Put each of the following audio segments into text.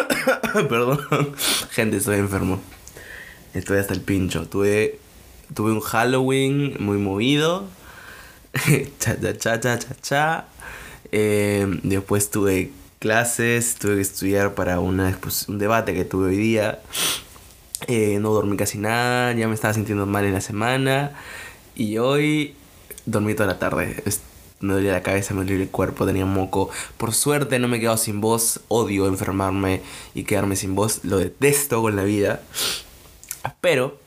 Perdón. Gente, estoy enfermo. Estoy hasta el pincho. Tuve, tuve un Halloween muy movido. cha, cha, cha, cha, cha, cha. Eh, después tuve clases, tuve que estudiar para una, un debate que tuve hoy día. Eh, no dormí casi nada, ya me estaba sintiendo mal en la semana. Y hoy dormí toda la tarde. Me dolía la cabeza, me dolía el cuerpo, tenía moco. Por suerte no me he quedado sin voz. Odio enfermarme y quedarme sin voz. Lo detesto con la vida. Pero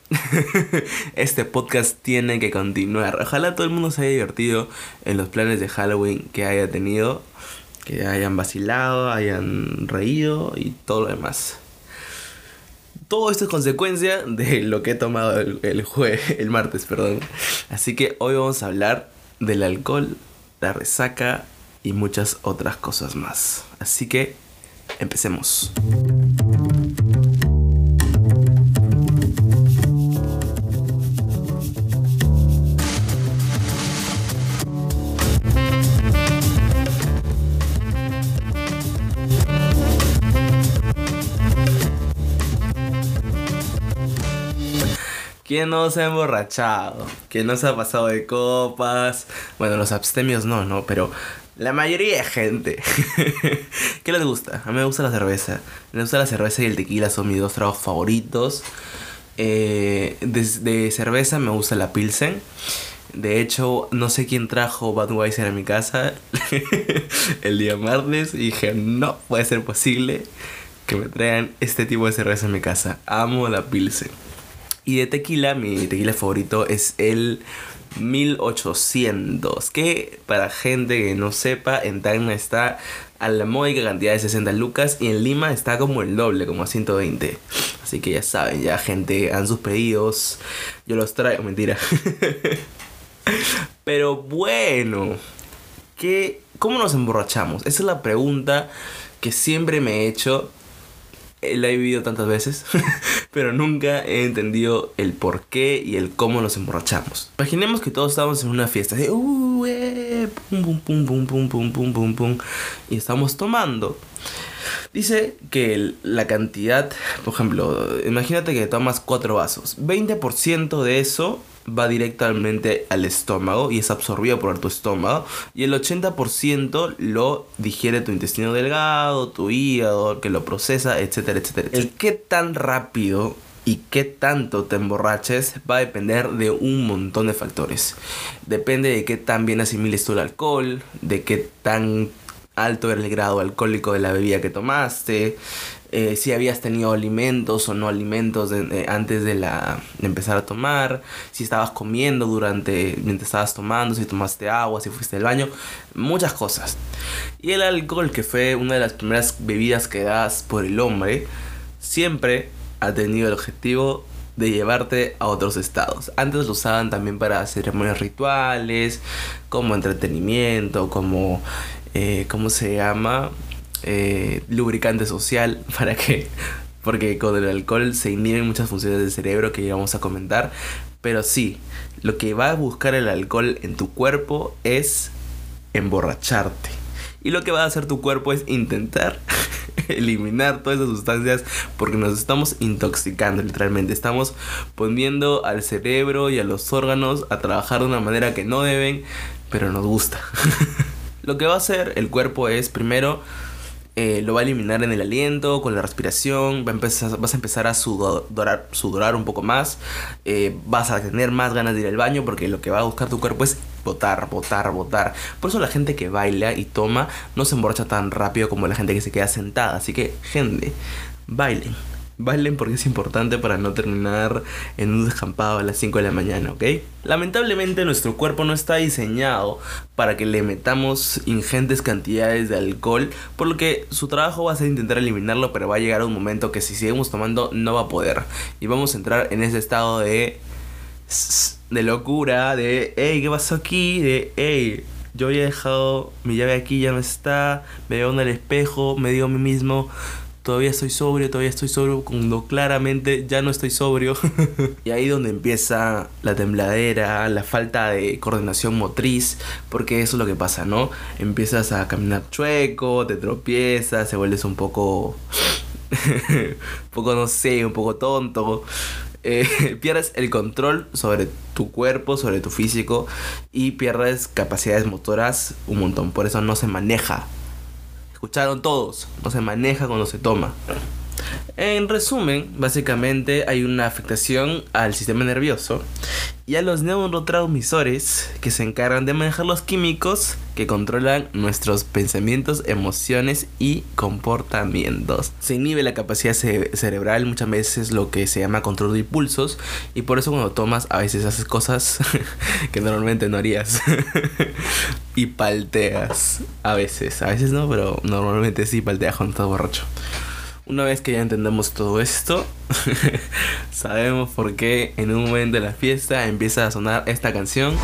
este podcast tiene que continuar. Ojalá todo el mundo se haya divertido en los planes de Halloween que haya tenido. Que hayan vacilado, hayan reído y todo lo demás. Todo esto es consecuencia de lo que he tomado el, el, el martes, perdón. Así que hoy vamos a hablar del alcohol, la resaca y muchas otras cosas más. Así que empecemos. ¿Quién no se ha emborrachado? ¿Quién no se ha pasado de copas? Bueno, los abstemios no, no, pero la mayoría de gente. ¿Qué les gusta? A mí me gusta la cerveza. Me gusta la cerveza y el tequila, son mis dos tragos favoritos. Eh, de, cerveza me gusta la Pilsen. De hecho, no sé quién trajo Budweiser a mi casa el día martes y dije, no puede ser posible que me traigan este tipo de cerveza a mi casa. Amo la Pilsen. Y de tequila, mi tequila favorito es el 1800. Que para gente que no sepa, en Tacna está a la módica cantidad de 60 lucas. Y en Lima está como el doble, como a 120. Así que ya saben, ya gente, han sus pedidos. Yo los traigo, mentira. Pero bueno, ¿qué, ¿cómo nos emborrachamos? Esa es la pregunta que siempre me he hecho la he vivido tantas veces, pero nunca he entendido el por qué y el cómo nos emborrachamos. Imaginemos que todos estamos en una fiesta de uh, eh, pum, pum, pum, pum, pum, pum, pum, pum, y estamos tomando. Dice que la cantidad, por ejemplo, imagínate que tomas cuatro vasos. 20% de eso va directamente al estómago y es absorbido por tu estómago. Y el 80% lo digiere tu intestino delgado, tu hígado, que lo procesa, etcétera, etcétera. El qué tan rápido y qué tanto te emborraches va a depender de un montón de factores. Depende de qué tan bien asimiles tú el alcohol, de qué tan alto era el grado alcohólico de la bebida que tomaste, eh, si habías tenido alimentos o no alimentos antes de, la, empezar a tomar, si estabas comiendo durante, mientras estabas tomando, si tomaste agua, si fuiste al baño, muchas cosas. Y el alcohol, que fue una de las primeras bebidas que por el hombre, siempre ha tenido el objetivo de llevarte a otros estados. Antes lo usaban también para ceremonias rituales, como entretenimiento, como eh, ¿cómo se llama? Eh, lubricante social para que porque con el alcohol se inhiben muchas funciones del cerebro que ya a comentar pero sí lo que va a buscar el alcohol en tu cuerpo es emborracharte y lo que va a hacer tu cuerpo es intentar eliminar todas esas sustancias porque nos estamos intoxicando literalmente. Estamos poniendo al cerebro y a los órganos a trabajar de una manera que no deben, pero nos gusta. Lo que va a hacer el cuerpo es primero eh, lo va a eliminar en el aliento, con la respiración, va a empezar, vas a empezar a sudorar, sudorar un poco más, eh, vas a tener más ganas de ir al baño porque lo que va a buscar tu cuerpo es botar, botar, botar. Por eso la gente que baila y toma no se emborracha tan rápido como la gente que se queda sentada. Así que, gente, bailen Bailen porque es importante para no terminar en un descampado a las 5 de la mañana, ¿ok? Lamentablemente nuestro cuerpo no está diseñado para que le metamos ingentes cantidades de alcohol, por lo que su trabajo va a ser intentar eliminarlo, pero va a llegar un momento que si seguimos tomando no va a poder. Y vamos a entrar en ese estado de... de locura, de... Hey, ¿qué pasó aquí? De... Hey, yo había dejado mi llave aquí, ya no está, me veo en el espejo, me digo a mí mismo todavía estoy sobrio, todavía estoy sobrio, cuando claramente ya no estoy sobrio. y ahí donde empieza la tembladera, la falta de coordinación motriz, porque eso es lo que pasa, ¿no? Empiezas a caminar chueco, te tropiezas, se vuelves un poco... un poco, no sé, un poco tonto. Eh, pierdes el control sobre tu cuerpo, sobre tu físico y pierdes capacidades motoras un montón. Por eso no se maneja Escucharon todos, no se maneja cuando se toma. En resumen, básicamente hay una afectación al sistema nervioso y a los neurotransmisores que se encargan de manejar los químicos que controlan nuestros pensamientos, emociones y comportamientos. Se inhibe la capacidad cerebral muchas veces lo que se llama control de impulsos y por eso cuando tomas a veces haces cosas que normalmente no harías y palteas a veces, a veces no, pero normalmente sí palteas cuando estás borracho. Una vez que ya entendemos todo esto, sabemos por qué en un momento de la fiesta empieza a sonar esta canción.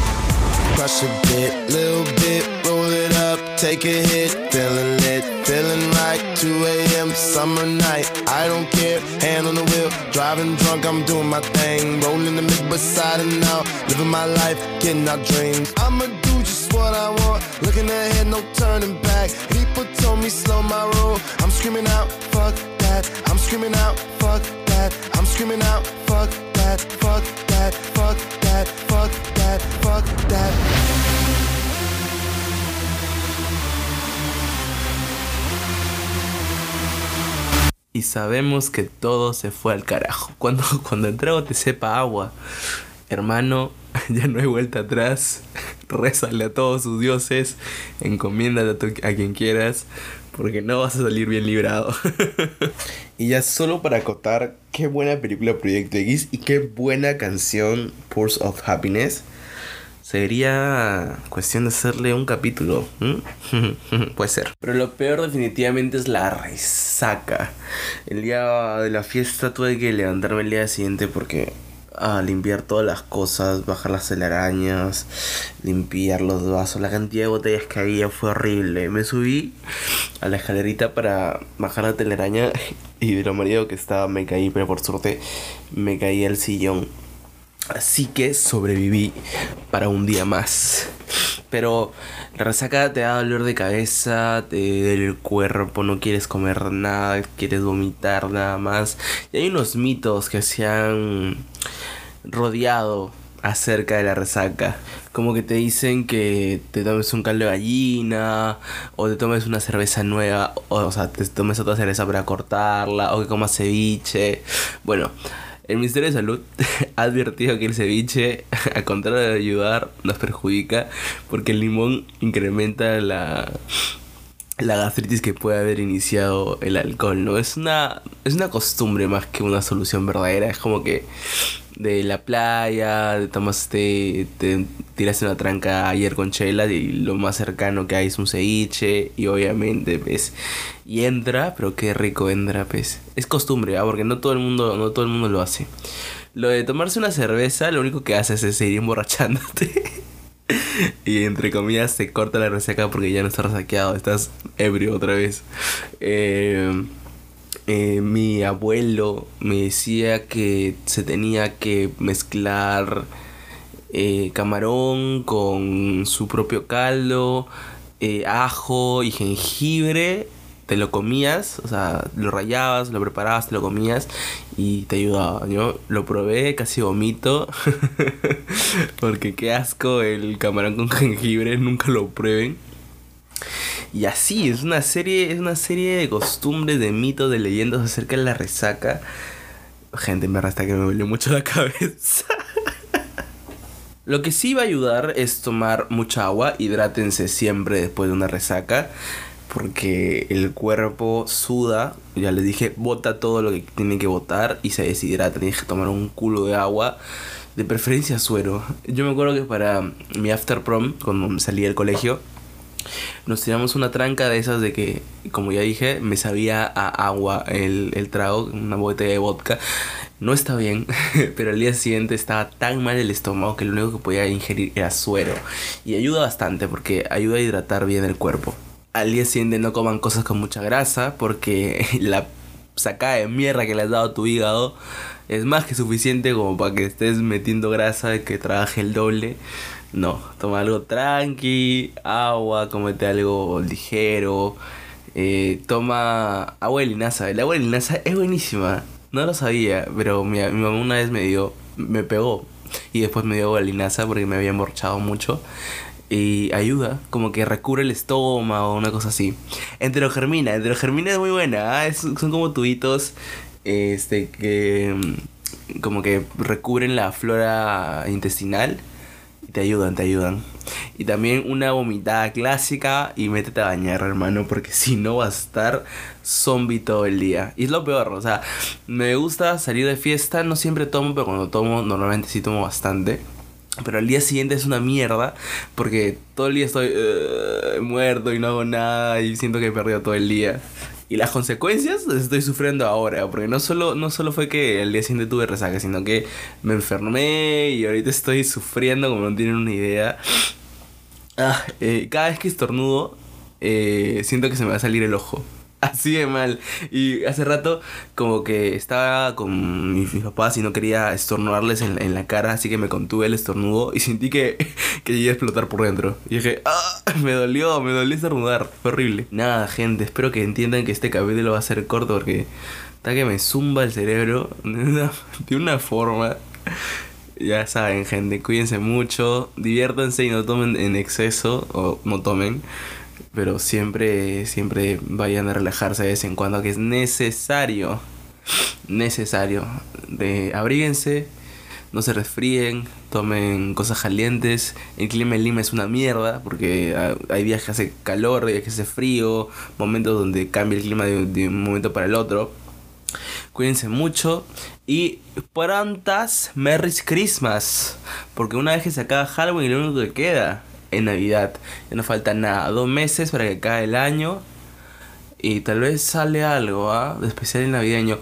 Crush a bit, little bit, roll it up, take a hit, feeling lit, feeling right, 2 a.m. summer night, I don't care, hand on the wheel, driving drunk, I'm doing my thing, rolling the mid beside and now, living my life, getting our dreams. I'ma do just what I want, looking ahead, no turning back. People told me slow my Y sabemos que todo se fue al carajo. Cuando, cuando el trago te sepa agua, hermano, ya no hay vuelta atrás. Rézale a todos sus dioses, encomiéndate a quien quieras, porque no vas a salir bien librado. y ya solo para acotar, qué buena película Proyecto X y qué buena canción Pulse of Happiness. Sería cuestión de hacerle un capítulo. Puede ser. Pero lo peor definitivamente es la resaca. El día de la fiesta tuve que levantarme el día siguiente porque a limpiar todas las cosas, bajar las telarañas, limpiar los vasos. La cantidad de botellas que había fue horrible. Me subí a la escalerita para bajar la telaraña y de lo marido que estaba me caí, pero por suerte me caí al sillón. Así que sobreviví para un día más. Pero la resaca te da dolor de cabeza, te duele el cuerpo, no quieres comer nada, quieres vomitar nada más. Y hay unos mitos que se han rodeado acerca de la resaca. Como que te dicen que te tomes un caldo de gallina, o te tomes una cerveza nueva, o, sea, te tomes otra cerveza para cortarla, o que comas ceviche. Bueno, el Ministerio de Salud ha advertido que el ceviche, a contrario de ayudar, nos perjudica porque el limón incrementa la, la gastritis que puede haber iniciado el alcohol, ¿no? Es una, es una costumbre más que una solución verdadera. Es como que de la playa, te tomaste, te tiraste una tranca ayer con chela y lo más cercano que hay es un ceviche y obviamente pues y entra, pero qué rico entra pues. Es costumbre, ¿ah? porque no todo el mundo no todo el mundo lo hace. Lo de tomarse una cerveza, lo único que haces es seguir emborrachándote. y entre comillas se corta la resaca porque ya no estás resaqueado, estás ebrio otra vez. Eh eh, mi abuelo me decía que se tenía que mezclar eh, camarón con su propio caldo, eh, ajo y jengibre. Te lo comías, o sea, lo rayabas, lo preparabas, te lo comías y te ayudaba. Yo lo probé, casi vomito. porque qué asco el camarón con jengibre, nunca lo prueben. Y así, es una serie, es una serie de costumbres, de mitos, de leyendas acerca de la resaca. Gente, me arrastra que me duele mucho la cabeza. Lo que sí va a ayudar es tomar mucha agua, hidrátense siempre después de una resaca, porque el cuerpo suda, ya les dije, bota todo lo que tiene que botar y se deshidrata, tienes que tomar un culo de agua, de preferencia suero. Yo me acuerdo que para mi after prom, cuando salí del colegio, nos tiramos una tranca de esas de que, como ya dije, me sabía a agua el, el trago, una botella de vodka. No está bien, pero al día siguiente estaba tan mal el estómago que lo único que podía ingerir era suero. Y ayuda bastante porque ayuda a hidratar bien el cuerpo. Al día siguiente no coman cosas con mucha grasa porque la sacada de mierda que le has dado a tu hígado es más que suficiente como para que estés metiendo grasa que trabaje el doble. No, toma algo tranqui, agua, comete algo ligero. Eh, toma agua de linaza. El agua de linaza es buenísima. No lo sabía, pero mi, mi mamá una vez me dio, me pegó. Y después me dio agua de linaza porque me había emborchado mucho y ayuda, como que recubre el estómago, una cosa así. Enterogermina, enterogermina es muy buena, ¿ah? son como tubitos este que mm, como que recubren la flora intestinal y te ayudan, te ayudan. Y también una vomitada clásica y métete a bañar, hermano, porque si no vas a estar zombie todo el día. Y es lo peor, o sea, me gusta salir de fiesta, no siempre tomo, pero cuando tomo normalmente sí tomo bastante. Pero al día siguiente es una mierda porque todo el día estoy eh, muerto y no hago nada y siento que he perdido todo el día. Y las consecuencias las estoy sufriendo ahora, porque no solo, no solo fue que el día siguiente tuve resaca, sino que me enfermé y ahorita estoy sufriendo como no tienen una idea. Ah, eh, cada vez que estornudo, eh, siento que se me va a salir el ojo. Así de mal. Y hace rato como que estaba con mis, papás y no quería estornudarles en, la cara, así que me contuve el estornudo y sentí que, que llegué a explotar por dentro. Y dije, ¡ah! Me dolió, me dolió estornudar. Fue horrible. Nada, gente, espero que entiendan que este capítulo va a ser corto porque está que me zumba el cerebro de una, forma. Ya saben, gente, cuídense mucho, diviértanse y no tomen en exceso o no tomen pero siempre, siempre vayan a relajarse de vez en cuando, que es necesario, necesario. De, abríguense, no se resfríen, tomen cosas calientes. El clima en Lima es una mierda, porque hay días que hace calor, días que hace frío, momentos donde cambia el clima de, un momento para el otro. Cuídense mucho y prontas Merry Christmas, porque una vez que se acaba Halloween, lo único que queda en Navidad. Ya no falta nada, dos meses para que acabe el año. Y tal vez sale algo, ¿ah? De especial en navideño.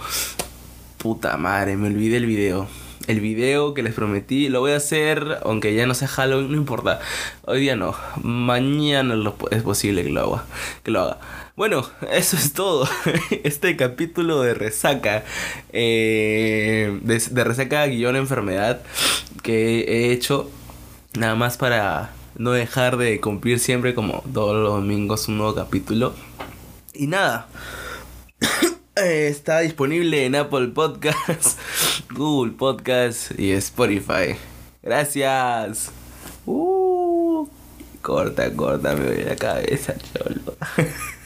Puta madre, me olvidé el video. El video que les prometí, lo voy a hacer, aunque ya no sea Halloween, no importa. Hoy día no, mañana es posible que lo haga. Que lo haga. Bueno, eso es todo. Este capítulo de resaca, eh, de, de resaca guion enfermedad que he hecho nada más para no dejar de cumplir siempre como todos los domingos un nuevo capítulo. Y nada. Está disponible en Apple Podcasts, Google Podcasts y Spotify. Gracias. Uh, corta, corta, me voy la cabeza, cholo.